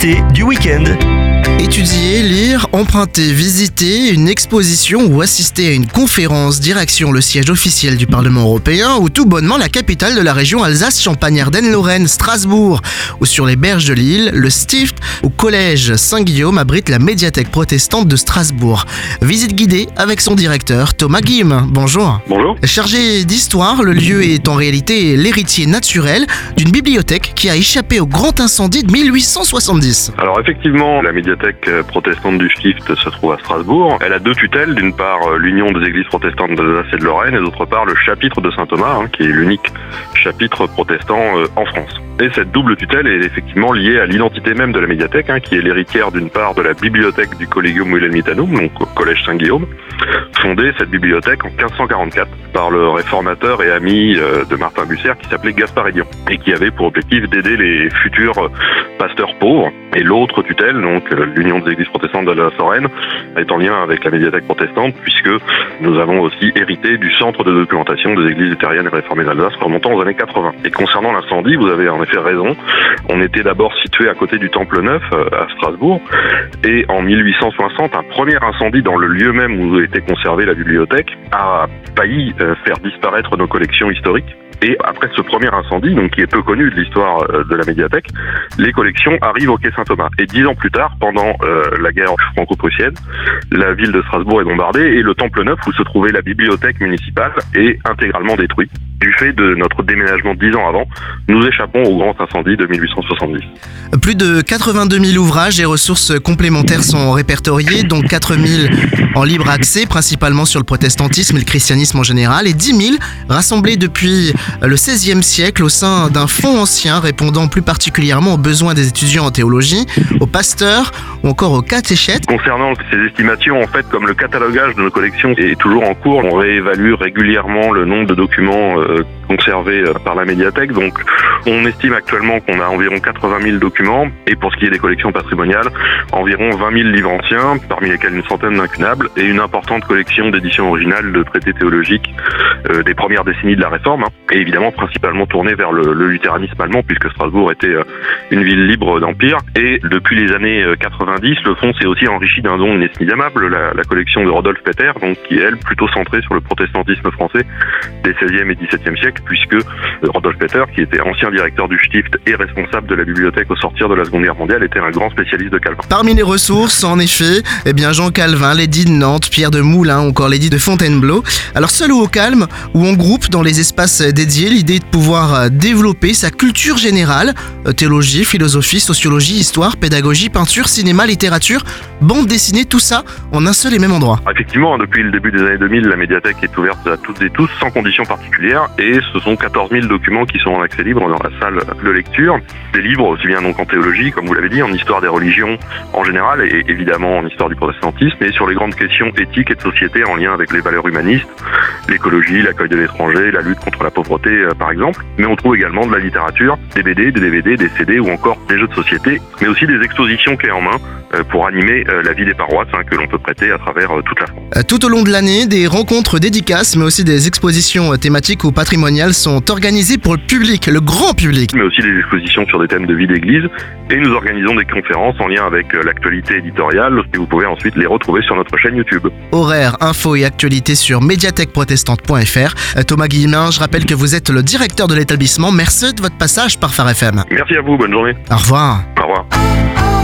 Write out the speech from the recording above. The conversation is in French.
Du week-end. Étudier, lire, emprunter, visiter une exposition ou assister à une conférence direction le siège officiel du Parlement européen ou tout bonnement la capitale de la région Alsace-Champagne-Ardenne-Lorraine, Strasbourg ou sur les berges de l'île, le Stift ou collège Saint-Guillaume abrite la médiathèque protestante de Strasbourg. Visite guidée avec son directeur Thomas Guim. Bonjour. Bonjour. Chargé d'histoire, le lieu est en réalité l'héritier naturel d'une bibliothèque qui a échappé au grand incendie de 1870. Alors effectivement, la médiathèque protestante du Stift se trouve à Strasbourg. Elle a deux tutelles, d'une part euh, l'Union des églises protestantes d'Alsace et de Lorraine, et d'autre part le chapitre de Saint-Thomas, hein, qui est l'unique chapitre protestant euh, en France. Et cette double tutelle est effectivement liée à l'identité même de la médiathèque, hein, qui est l'héritière d'une part de la bibliothèque du Collegium Wilhelmitanum, donc au Collège Saint-Guillaume, fondée cette bibliothèque en 1540 par le réformateur et ami euh, de Martin Bucer qui s'appelait Gaspard Edion et qui avait pour objectif d'aider les futurs euh, pasteurs pauvres. Et l'autre tutelle, donc euh, l'Union des Églises protestantes de la Lorraine, est en lien avec la médiathèque protestante puisque nous avons aussi hérité du centre de documentation des églises luthériennes et réformées d'Alsace remontant aux années 80. Et concernant l'incendie, vous avez en effet raison. On était d'abord situé à côté du Temple Neuf à Strasbourg et en 1860, un premier incendie dans le lieu même où était conservée la bibliothèque a failli euh, faire disparaître nos collections historiques. Et après ce premier incendie, donc qui est peu connu de l'histoire euh, de la médiathèque, les collections arrivent au quai Saint-Thomas. Et dix ans plus tard, pendant euh, la guerre franco-prussienne, la ville de Strasbourg est bombardée et le Temple Neuf, où se trouvait la bibliothèque municipale, est intégralement détruit. Du fait de notre déménagement dix ans avant, nous échappons au grand incendie de 1870. Plus de 82 000 ouvrages et ressources complémentaires sont répertoriés, dont 4 000 en libre accès, principalement sur le protestantisme et le christianisme en général, et 10 000 rassemblés depuis le XVIe siècle au sein d'un fonds ancien répondant plus particulièrement aux besoins des étudiants en théologie, aux pasteurs ou encore aux catéchètes. Concernant ces estimations, en fait, comme le catalogage de nos collections est toujours en cours, on réévalue régulièrement le nombre de documents euh, conservés euh, par la médiathèque. Donc, on estime actuellement qu'on a environ 80 000 documents et pour ce qui est des collections patrimoniales, environ 20 000 livres anciens, parmi lesquels une centaine d'incunables et une importante collection d'éditions originales de traités théologiques euh, des premières décennies de la Réforme. Hein et évidemment principalement tourné vers le, luthéranisme allemand puisque Strasbourg était euh, une ville libre d'empire. Et depuis les années 90, euh, le fonds s'est aussi enrichi d'un don inestimable, la, la, collection de Rodolphe Peter, donc qui est elle plutôt centrée sur le protestantisme français des 16e et 17e siècles, puisque euh, Rodolphe Peter, qui était ancien directeur du Stift et responsable de la bibliothèque au sortir de la Seconde Guerre mondiale, était un grand spécialiste de Calvin. Parmi les ressources, en effet, eh bien Jean Calvin, l'édit de Nantes, Pierre de Moulin, encore l'édit de Fontainebleau. Alors seul ou au calme ou en groupe dans les espaces dédiés, l'idée de pouvoir développer sa culture générale, théologie, philosophie, sociologie, histoire, pédagogie, peinture, cinéma, littérature, bande dessinée, tout ça en un seul et même endroit. Effectivement, depuis le début des années 2000, la médiathèque est ouverte à toutes et tous sans conditions particulières et ce sont 14 000 documents qui sont en accès libre dans la salle de lecture. Des livres aussi bien donc en théologie, comme vous l'avez dit, en histoire des religions en général et évidemment en histoire du protestantisme et sur les grandes questions éthiques et de société en lien avec les valeurs humanistes, l'écologie, l'accueil de l'étranger, la lutte contre la pauvreté par exemple. Mais on trouve également de la littérature, des BD, des DVD, des CD ou encore des jeux de société, mais aussi des expositions clés en main pour animer la vie des paroisses hein, que l'on peut prêter à travers toute la France. Tout au long de l'année, des rencontres dédicaces, mais aussi des expositions thématiques ou patrimoniales sont organisées pour le public, le grand public. Mais aussi des expositions sur des thèmes de vie d'église. Et nous organisons des conférences en lien avec l'actualité éditoriale et vous pouvez ensuite les retrouver sur notre chaîne YouTube. Horaires, infos et actualités sur médiathèqueprotestante.fr. Thomas Guillemin, je rappelle que vous êtes le directeur de l'établissement. Merci de votre passage par Phare FM. Merci à vous, bonne journée. Au revoir. Au revoir.